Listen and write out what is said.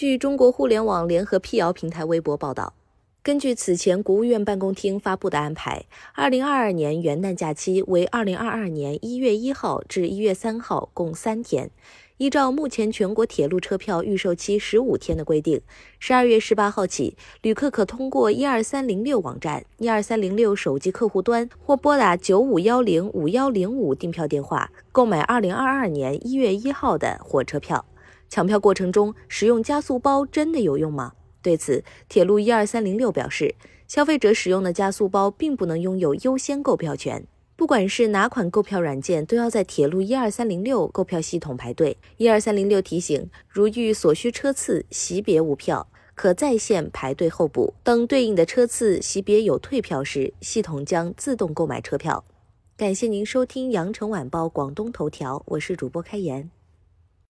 据中国互联网联合辟谣平台微博报道，根据此前国务院办公厅发布的安排，二零二二年元旦假期为二零二二年一月一号至一月三号，共三天。依照目前全国铁路车票预售期十五天的规定，十二月十八号起，旅客可通过一二三零六网站、一二三零六手机客户端或拨打九五幺零五幺零五订票电话购买二零二二年一月一号的火车票。抢票过程中使用加速包真的有用吗？对此，铁路一二三零六表示，消费者使用的加速包并不能拥有优先购票权。不管是哪款购票软件，都要在铁路一二三零六购票系统排队。一二三零六提醒，如遇所需车次席别无票，可在线排队候补。等对应的车次席别有退票时，系统将自动购买车票。感谢您收听羊城晚报广东头条，我是主播开言。